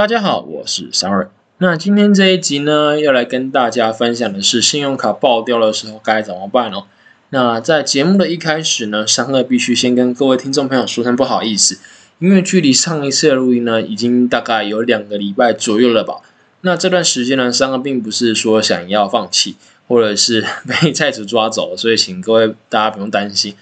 大家好，我是三二。那今天这一集呢，要来跟大家分享的是信用卡爆掉的时候该怎么办哦。那在节目的一开始呢，三二必须先跟各位听众朋友说声不好意思，因为距离上一次的录音呢，已经大概有两个礼拜左右了吧。那这段时间呢，三二并不是说想要放弃，或者是 被债主抓走，所以请各位大家不用担心。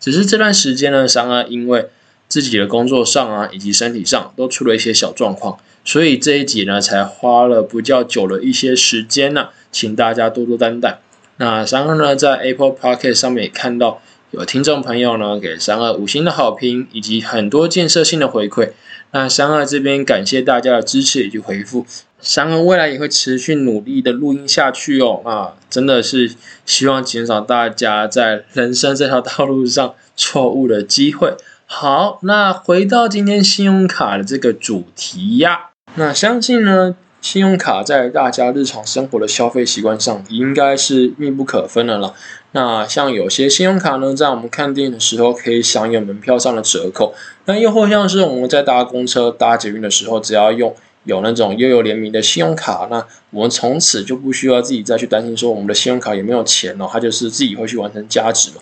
只是这段时间呢，三二因为自己的工作上啊，以及身体上都出了一些小状况，所以这一集呢才花了比较久的一些时间呢，请大家多多担待。那三二呢在 Apple Podcast 上面也看到有听众朋友呢给三二五星的好评，以及很多建设性的回馈。那三二这边感谢大家的支持以及回复，三二未来也会持续努力的录音下去哦。啊，真的是希望减少大家在人生这条道路上错误的机会。好，那回到今天信用卡的这个主题呀，那相信呢，信用卡在大家日常生活的消费习惯上应该是密不可分的了。那像有些信用卡呢，在我们看电影的时候可以享有门票上的折扣，那又或像是我们在搭公车、搭捷运的时候，只要用有那种又有联名的信用卡，那我们从此就不需要自己再去担心说我们的信用卡有没有钱哦，它就是自己会去完成加值嘛。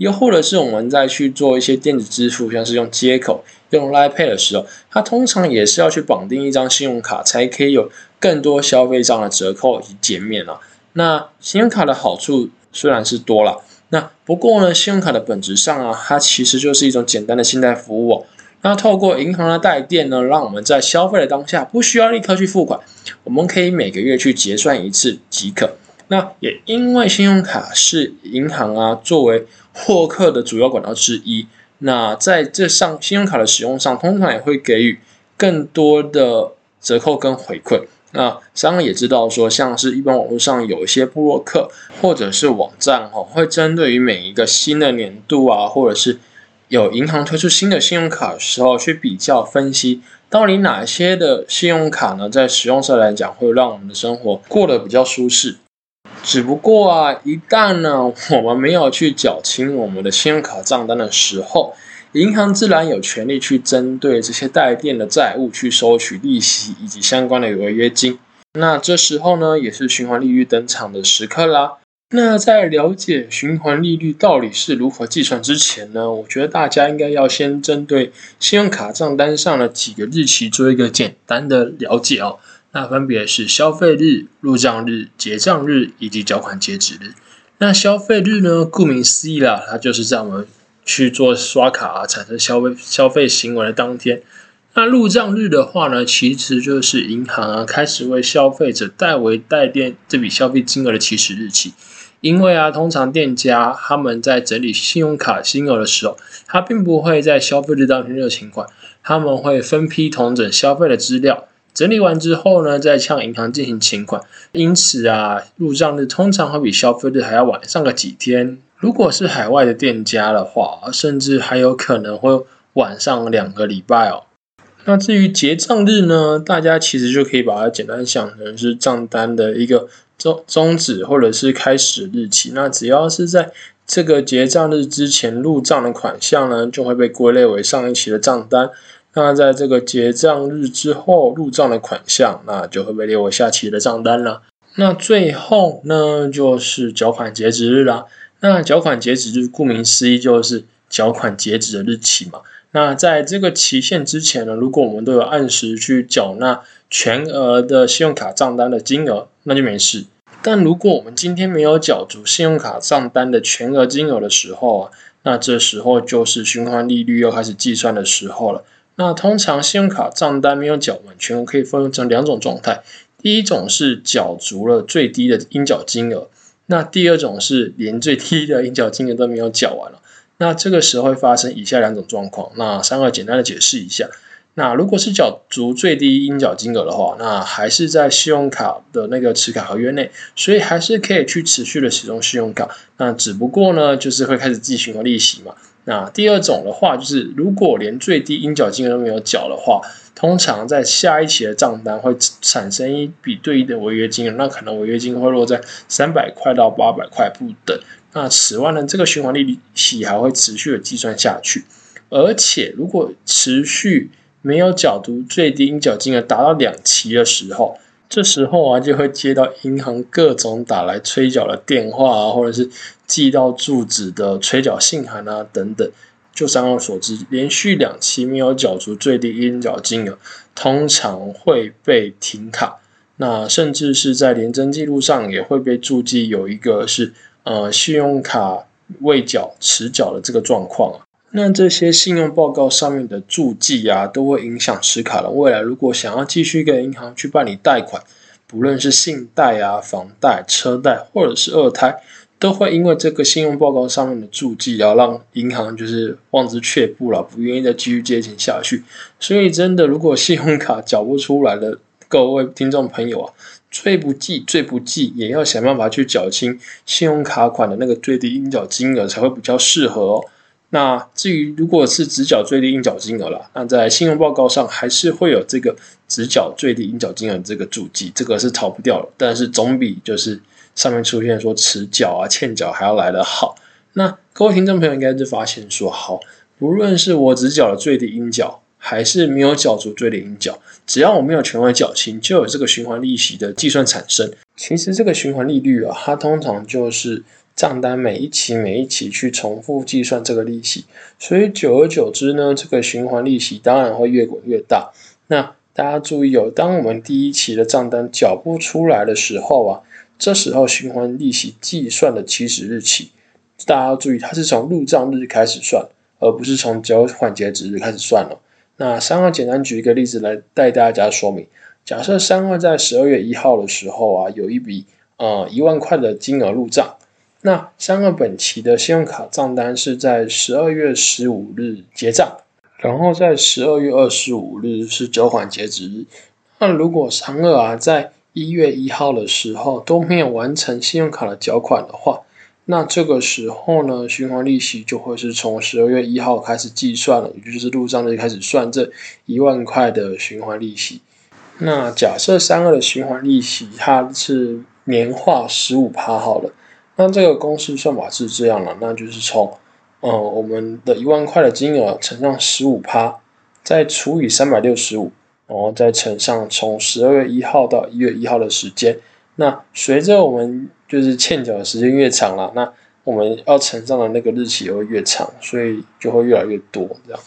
又或者是我们在去做一些电子支付，像是用接口、用 l i Pay 的时候，它通常也是要去绑定一张信用卡，才可以有更多消费上的折扣以及减免啊。那信用卡的好处虽然是多了，那不过呢，信用卡的本质上啊，它其实就是一种简单的信贷服务。那透过银行的代垫呢，让我们在消费的当下不需要立刻去付款，我们可以每个月去结算一次即可。那也因为信用卡是银行啊作为获客的主要管道之一，那在这上信用卡的使用上，通常也会给予更多的折扣跟回馈。那商人也知道说，像是一般网络上有一些布洛克或者是网站哈，会针对于每一个新的年度啊，或者是有银行推出新的信用卡的时候，去比较分析到底哪些的信用卡呢，在使用上来讲，会让我们的生活过得比较舒适。只不过啊，一旦呢我们没有去缴清我们的信用卡账单的时候，银行自然有权利去针对这些带电的债务去收取利息以及相关的违约金。那这时候呢，也是循环利率登场的时刻啦。那在了解循环利率到底是如何计算之前呢，我觉得大家应该要先针对信用卡账单上的几个日期做一个简单的了解哦。那分别是消费日、入账日、结账日以及缴款截止日。那消费日呢？顾名思义啦，它就是在我们去做刷卡啊，产生消费消费行为的当天。那入账日的话呢，其实就是银行啊开始为消费者代为代垫这笔消费金额的起始日期。因为啊，通常店家他们在整理信用卡金额的时候，他并不会在消费日当天就清款，他们会分批统整消费的资料。整理完之后呢，再向银行进行请款。因此啊，入账日通常会比消费日还要晚上个几天。如果是海外的店家的话，甚至还有可能会晚上两个礼拜哦。那至于结账日呢，大家其实就可以把它简单想成是账单的一个终终止或者是开始日期。那只要是在这个结账日之前入账的款项呢，就会被归类为上一期的账单。那在这个结账日之后入账的款项，那就会被列为下期的账单了。那最后呢，就是缴款截止日啦。那缴款截止日，顾名思义就是缴款截止的日期嘛。那在这个期限之前呢，如果我们都有按时去缴纳全额的信用卡账单的金额，那就没事。但如果我们今天没有缴足信用卡账单的全额金额的时候啊，那这时候就是循环利率又开始计算的时候了。那通常信用卡账单没有缴完，全额可以分成两种状态。第一种是缴足了最低的应缴金额，那第二种是连最低的应缴金额都没有缴完了。那这个时候会发生以下两种状况。那三个简单的解释一下。那如果是缴足最低应缴金额的话，那还是在信用卡的那个持卡合约内，所以还是可以去持续的使用信用卡。那只不过呢，就是会开始计循环利息嘛。那第二种的话，就是如果连最低应缴金额都没有缴的话，通常在下一期的账单会产生一笔对应的违约金，那可能违约金会落在三百块到八百块不等。那此外呢，这个循环利息还会持续的计算下去，而且如果持续没有缴足最低应缴金额达到两期的时候，这时候啊就会接到银行各种打来催缴的电话啊，或者是寄到住址的催缴信函啊等等。就三号所知，连续两期没有缴足最低应缴金额，通常会被停卡。那甚至是在廉征记录上也会被注记有一个是呃信用卡未缴迟缴的这个状况啊。那这些信用报告上面的注记啊，都会影响持卡人未来如果想要继续跟银行去办理贷款，不论是信贷啊、房贷、车贷或者是二胎，都会因为这个信用报告上面的注记，然后让银行就是望之却步了，不愿意再继续借钱下去。所以真的，如果信用卡缴不出来了，各位听众朋友啊，最不济最不济，也要想办法去缴清信用卡款的那个最低应缴金额，才会比较适合哦。那至于如果是直缴最低应缴金额了，那在信用报告上还是会有这个直缴最低应缴金额这个注记，这个是逃不掉的。但是总比就是上面出现说迟缴啊、欠缴还要来得好。那各位听众朋友应该是发现说，好，不论是我只缴了最低应缴。还是没有缴足最低应缴，只要我没有全额缴清，就有这个循环利息的计算产生。其实这个循环利率啊，它通常就是账单每一期每一期去重复计算这个利息，所以久而久之呢，这个循环利息当然会越滚越大。那大家注意哦，当我们第一期的账单缴不出来的时候啊，这时候循环利息计算的起始日期，大家要注意，它是从入账日开始算，而不是从缴款截止日开始算了。那三号简单举一个例子来带大家说明。假设三号在十二月一号的时候啊，有一笔呃一万块的金额入账。那三个本期的信用卡账单是在十二月十五日结账，然后在十二月二十五日是缴款截止日。那如果三二啊在一月一号的时候都没有完成信用卡的缴款的话，那这个时候呢，循环利息就会是从十二月一号开始计算了，也就是入账日开始算这一万块的循环利息。那假设三二的循环利息它是年化十五趴好了，那这个公式算法是这样了，那就是从呃我们的一万块的金额乘上十五趴，再除以三百六十五，然后再乘上从十二月一号到一月一号的时间。那随着我们就是欠缴的时间越长了，那我们要乘上的那个日期也会越长，所以就会越来越多这样。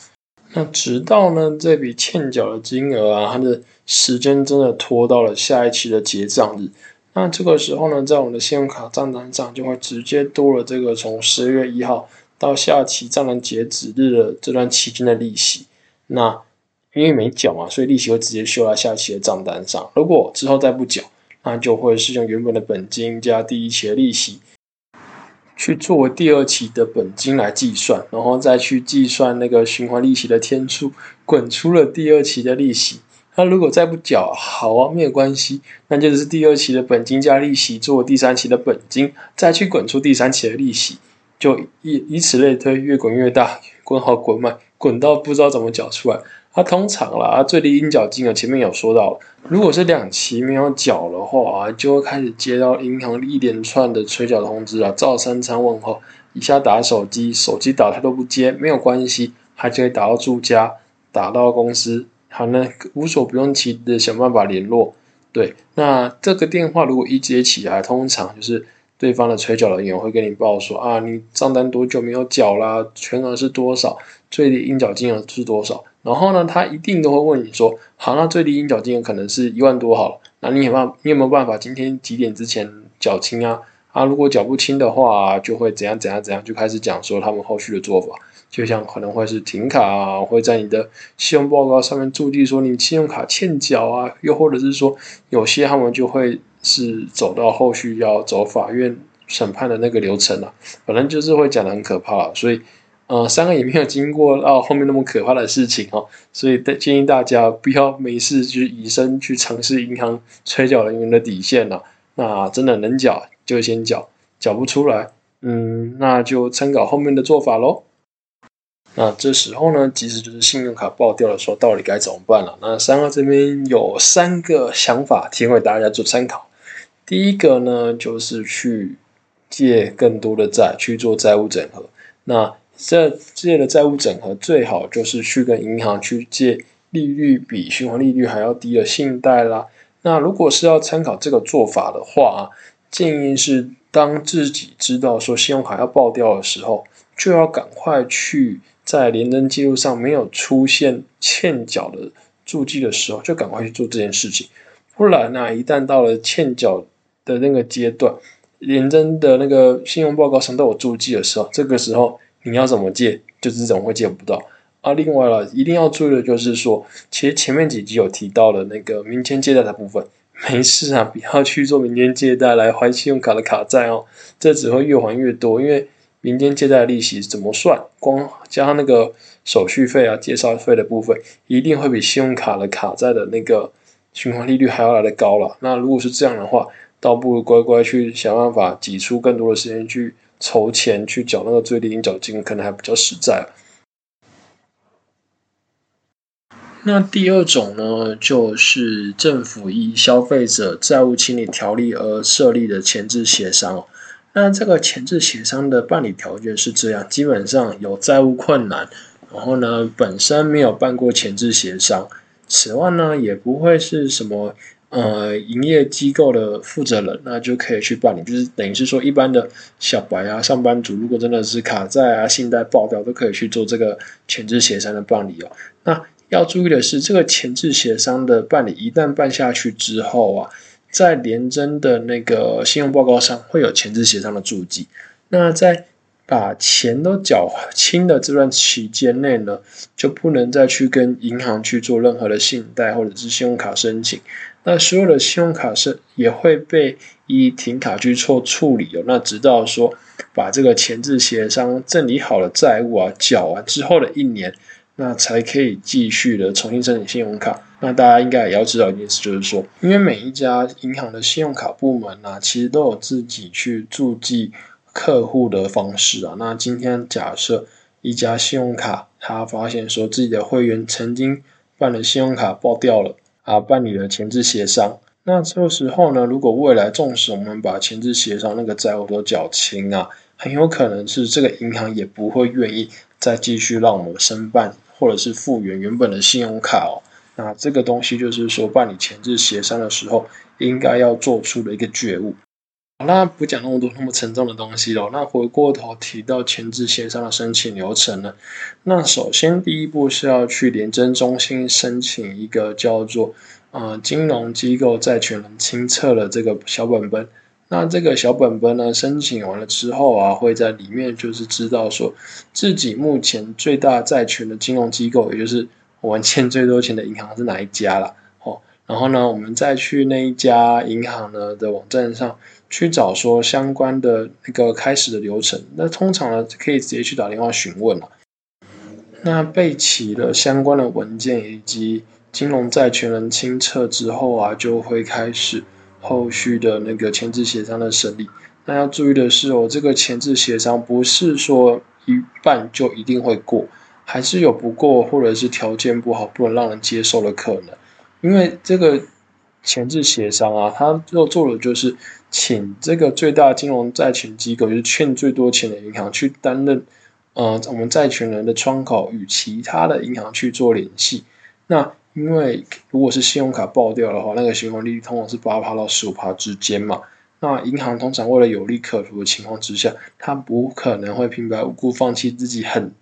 那直到呢这笔欠缴的金额啊，它的时间真的拖到了下一期的结账日，那这个时候呢，在我们的信用卡账单上就会直接多了这个从十月一号到下期账单截止日的这段期间的利息。那因为没缴嘛，所以利息会直接秀在下期的账单上。如果之后再不缴，那就会是用原本的本金加第一期的利息，去作为第二期的本金来计算，然后再去计算那个循环利息的天数，滚出了第二期的利息。那如果再不缴，好啊，没有关系，那就是第二期的本金加利息作为第三期的本金，再去滚出第三期的利息，就以以此类推，越滚越大，滚好滚慢，滚到不知道怎么缴出来。它通常啦，最低应缴金额前面有说到，如果是两期没有缴的话，就会开始接到银行一连串的催缴通知啊，照三餐问候，一下打手机，手机打他都不接，没有关系，他就会打到住家，打到公司，好呢，无所不用其的想办法联络。对，那这个电话如果一接起来，通常就是对方的催缴人员会跟你报说啊，你账单多久没有缴啦？全额是多少？最低应缴金额是多少？然后呢，他一定都会问你说，好，那最低应缴金额可能是一万多好了，那你有办你有没有办法今天几点之前缴清啊？啊，如果缴不清的话，就会怎样怎样怎样，就开始讲说他们后续的做法，就像可能会是停卡啊，会在你的信用报告上面注记说你信用卡欠缴啊，又或者是说有些他们就会是走到后续要走法院审判的那个流程了，反正就是会讲的很可怕，所以。呃，三个也没有经过到后面那么可怕的事情哦，所以建议大家不要没事就以身去尝试银行催缴人员的底线了。那真的能缴就先缴，缴不出来，嗯，那就参考后面的做法喽。那这时候呢，其实就是信用卡爆掉的时候，到底该怎么办了？那三个这边有三个想法，提供给大家做参考。第一个呢，就是去借更多的债去做债务整合。那这借的债务整合最好就是去跟银行去借利率比循环利率还要低的信贷啦。那如果是要参考这个做法的话啊，建议是当自己知道说信用卡要爆掉的时候，就要赶快去在联征记录上没有出现欠缴的注记的时候，就赶快去做这件事情。不然呢，一旦到了欠缴的那个阶段，联征的那个信用报告上都有注记的时候，这个时候你要怎么借，就是怎么会借不到。啊，另外了，一定要注意的就是说，其实前面几集有提到了那个民间借贷的部分，没事啊，不要去做民间借贷来还信用卡的卡债哦，这只会越还越多，因为民间借贷利息怎么算，光加上那个手续费啊、介绍费的部分，一定会比信用卡的卡债的那个循环利率还要来的高了。那如果是这样的话，倒不如乖乖去想办法挤出更多的时间去筹钱去缴那个最低应缴金，可能还比较实在。那第二种呢，就是政府依消费者债务清理条例而设立的前置协商。那这个前置协商的办理条件是这样：基本上有债务困难，然后呢本身没有办过前置协商，此外呢也不会是什么呃营业机构的负责人，那就可以去办理。就是等于是说，一般的小白啊、上班族，如果真的是卡债啊、信贷爆掉，都可以去做这个前置协商的办理哦。那要注意的是，这个前置协商的办理一旦办下去之后啊，在联征的那个信用报告上会有前置协商的注记。那在把钱都缴清的这段期间内呢，就不能再去跟银行去做任何的信贷或者是信用卡申请。那所有的信用卡是也会被以停卡去做处理哦。那直到说把这个前置协商整理好了债务啊缴完之后的一年。那才可以继续的重新申请信用卡。那大家应该也要知道一件事，就是说，因为每一家银行的信用卡部门啊，其实都有自己去注记客户的方式啊。那今天假设一家信用卡，他发现说自己的会员曾经办了信用卡爆掉了啊，办理了前置协商。那这个时候呢，如果未来纵使我们把前置协商那个债务都缴清啊，很有可能是这个银行也不会愿意再继续让我们申办。或者是复原原本的信用卡哦，那这个东西就是说办理前置协商的时候应该要做出的一个觉悟。好，那不讲那么多那么沉重的东西了。那回过头提到前置协商的申请流程呢？那首先第一步是要去联征中心申请一个叫做呃金融机构债权人清册的这个小本本。那这个小本本呢，申请完了之后啊，会在里面就是知道说自己目前最大债权的金融机构，也就是我们欠最多钱的银行是哪一家了，哦，然后呢，我们再去那一家银行呢的网站上去找说相关的那个开始的流程，那通常呢可以直接去打电话询问了。那备齐了相关的文件以及金融债权人清册之后啊，就会开始。后续的那个前置协商的审理，那要注意的是哦，这个前置协商不是说一半就一定会过，还是有不过或者是条件不好不能让人接受的可能。因为这个前置协商啊，他要做的就是请这个最大金融债权机构，就是欠最多钱的银行去担任，呃，我们债权人的窗口，与其他的银行去做联系。那因为如果是信用卡爆掉的话，那个循环利率通常是八趴到十五趴之间嘛。那银行通常为了有利可图的情况之下，它不可能会平白无故放弃自己很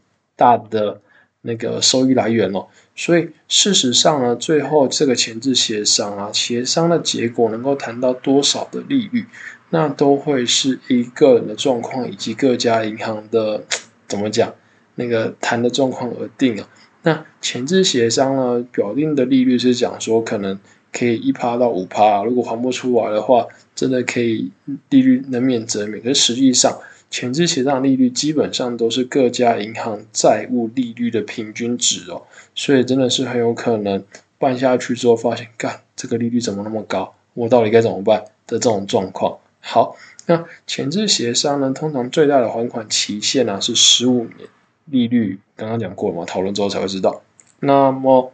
大的那个收益来源哦。所以事实上呢，最后这个前置协商啊，协商的结果能够谈到多少的利率，那都会是一个人的状况以及各家银行的怎么讲那个谈的状况而定啊。那前置协商呢，表定的利率是讲说可能可以一趴到五趴，如果还不出来的话，真的可以利率能免则免。可实际上，前置协商利率基本上都是各家银行债务利率的平均值哦，所以真的是很有可能办下去之后发现，干这个利率怎么那么高，我到底该怎么办的这种状况。好，那前置协商呢，通常最大的还款期限呢是十五年。利率刚刚讲过了嘛，讨论之后才会知道。那么，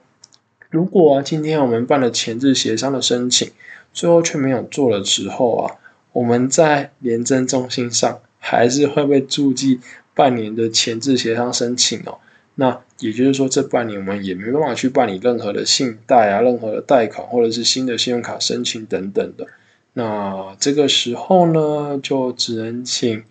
如果啊今天我们办了前置协商的申请，最后却没有做的时候啊，我们在廉政中心上还是会被注记半年的前置协商申请哦。那也就是说，这半年我们也没办法去办理任何的信贷啊、任何的贷款或者是新的信用卡申请等等的。那这个时候呢，就只能请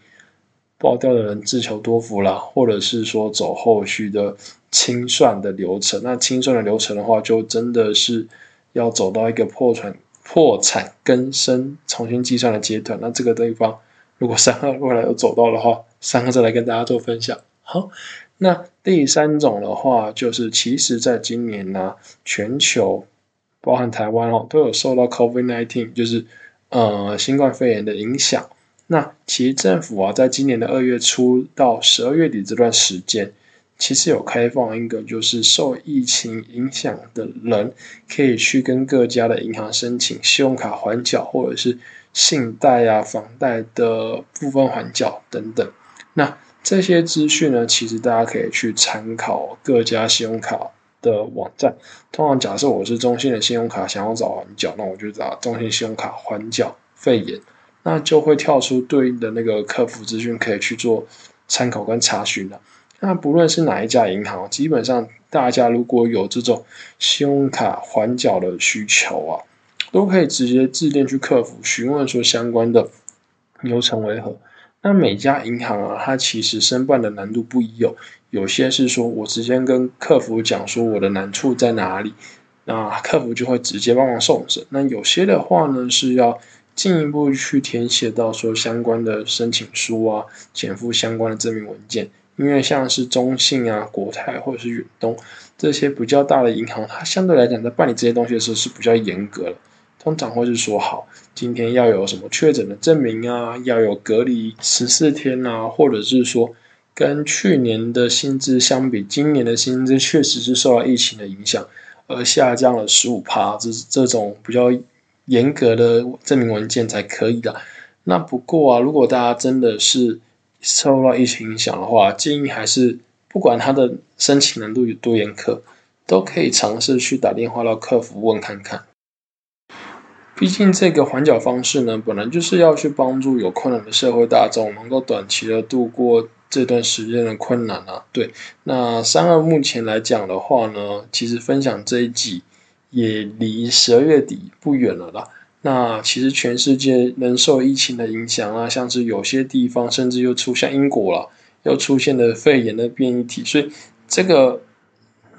爆掉的人自求多福啦，或者是说走后续的清算的流程。那清算的流程的话，就真的是要走到一个破产、破产更生、重新计算的阶段。那这个地方，如果三二未来有走到的话，三二再来跟大家做分享。好。那第三种的话，就是其实在今年呢，全球包含台湾哦，都有受到 COVID-19，就是呃新冠肺炎的影响。那其实政府啊，在今年的二月初到十二月底这段时间，其实有开放一个，就是受疫情影响的人可以去跟各家的银行申请信用卡还缴，或者是信贷啊、房贷的部分还缴等等。那这些资讯呢，其实大家可以去参考各家信用卡的网站。通常假设我是中信的信用卡，想要找还缴，那我就找中信信用卡还缴肺炎，那就会跳出对应的那个客服资讯，可以去做参考跟查询的。那不论是哪一家银行，基本上大家如果有这种信用卡还缴的需求啊，都可以直接致电去客服询问说相关的流程为何。那每家银行啊，它其实申办的难度不一有，有些是说我直接跟客服讲说我的难处在哪里，那客服就会直接帮忙送审。那有些的话呢，是要进一步去填写到说相关的申请书啊，减负相关的证明文件。因为像是中信啊、国泰或者是远东这些比较大的银行，它相对来讲在办理这些东西的时候是比较严格的。通常会是说好，今天要有什么确诊的证明啊，要有隔离十四天啊，或者是说跟去年的薪资相比，今年的薪资确实是受到疫情的影响而下降了十五趴，这这种比较严格的证明文件才可以的。那不过啊，如果大家真的是受到疫情影响的话，建议还是不管他的申请难度有多严苛，都可以尝试去打电话到客服问看看。毕竟这个缓缴方式呢，本来就是要去帮助有困难的社会大众，能够短期的度过这段时间的困难啊。对，那三二目前来讲的话呢，其实分享这一集也离十二月底不远了啦。那其实全世界能受疫情的影响啊，像是有些地方甚至又出现英国了，又出现了肺炎的变异体，所以这个，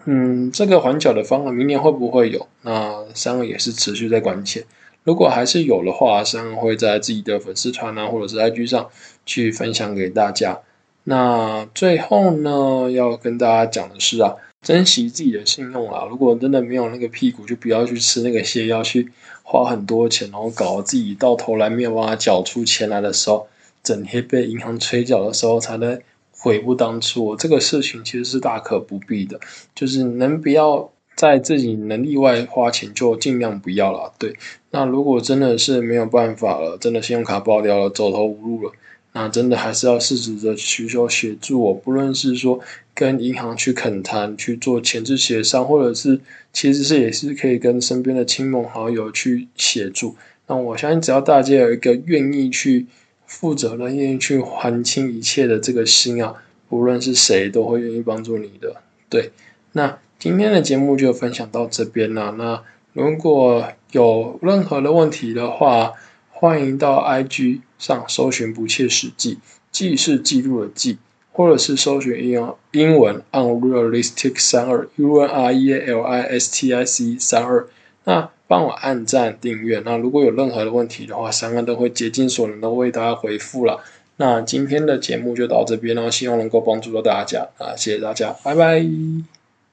嗯，这个缓缴的方案明年会不会有？那三二也是持续在关切。如果还是有的话，三会在自己的粉丝团啊，或者是 IG 上去分享给大家。那最后呢，要跟大家讲的是啊，珍惜自己的信用啊。如果真的没有那个屁股，就不要去吃那个泻药，去花很多钱，然后搞自己到头来没有办法缴出钱来的时候，整天被银行催缴的时候，才能悔不当初。这个事情其实是大可不必的，就是能不要。在自己能力外花钱就尽量不要了，对。那如果真的是没有办法了，真的信用卡爆掉了，走投无路了，那真的还是要适时的寻求协助。我不论是说跟银行去恳谈，去做前置协商，或者是其实是也是可以跟身边的亲朋好友去协助。那我相信，只要大家有一个愿意去负责任、愿意去还清一切的这个心啊，无论是谁都会愿意帮助你的。对，那。今天的节目就分享到这边了。那如果有任何的问题的话，欢迎到 IG 上搜寻“不切实际”，记是记录的记，或者是搜寻英英文 “unrealistic 三二 U N R E A L I S T I C 三二”。那帮我按赞订阅。那如果有任何的问题的话，三个都会竭尽所能的为大家回复了。那今天的节目就到这边了，希望能够帮助到大家啊！谢谢大家，拜拜。